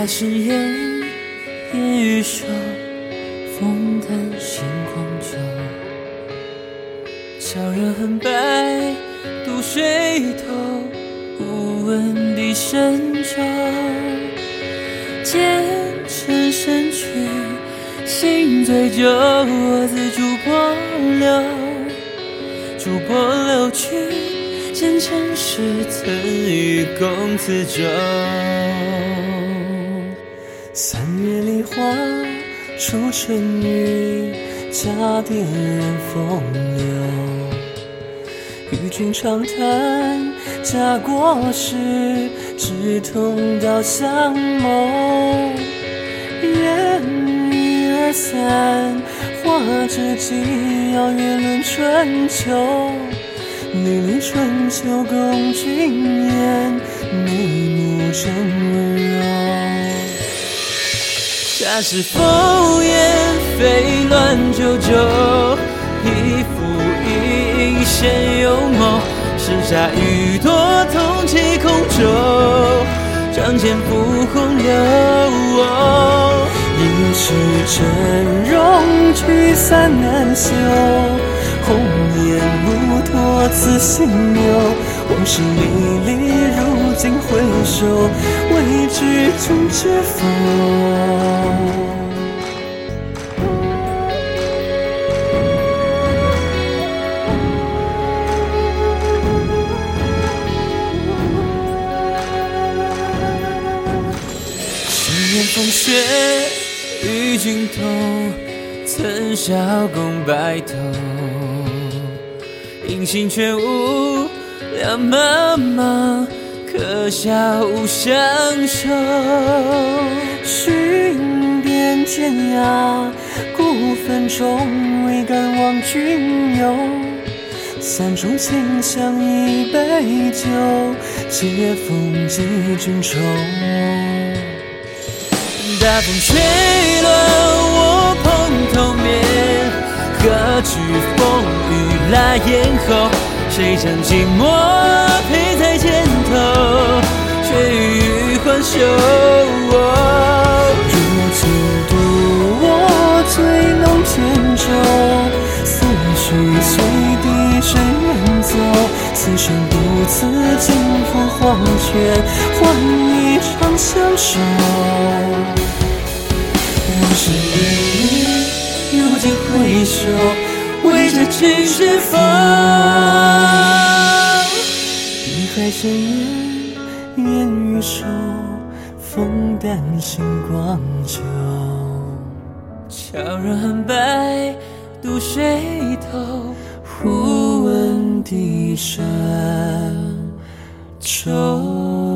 海誓言，烟雨手，风淡星光旧。悄然痕白，渡水头，忽闻笛声骤。渐成深曲，心醉酒，我自逐波流，逐波流去，渐成诗曾与公子舟。三月梨花初春雨，家店人风流。与君长谈家国事，志同道相谋。愿一二三，花枝纪要月论春秋。历历春秋共君言，夏时风烟飞乱九州，一复一影现幽眸。盛夏雨多同气空舟，仗剑赴洪流。一世峥嵘聚散难休，红颜不多此心留。往事历历，如回首，未知终知否？十年风雪与君同，曾笑共白头。音信全无两茫茫，下无相守。寻遍天涯，孤坟中未敢望君游。三盅清香一杯酒，借风寄君愁。大风吹乱我蓬头面，何惧风雨来咽喉？谁将寂寞陪在肩头，酒。如今独我醉弄扁舟，思绪随笛声远走。此生不辞尽付黄泉，换一场相守。往事历历，如今回首，为这君是否？碧海深烟，烟雨瘦，风淡星光旧。悄然寒白，渡水头。忽闻笛声愁。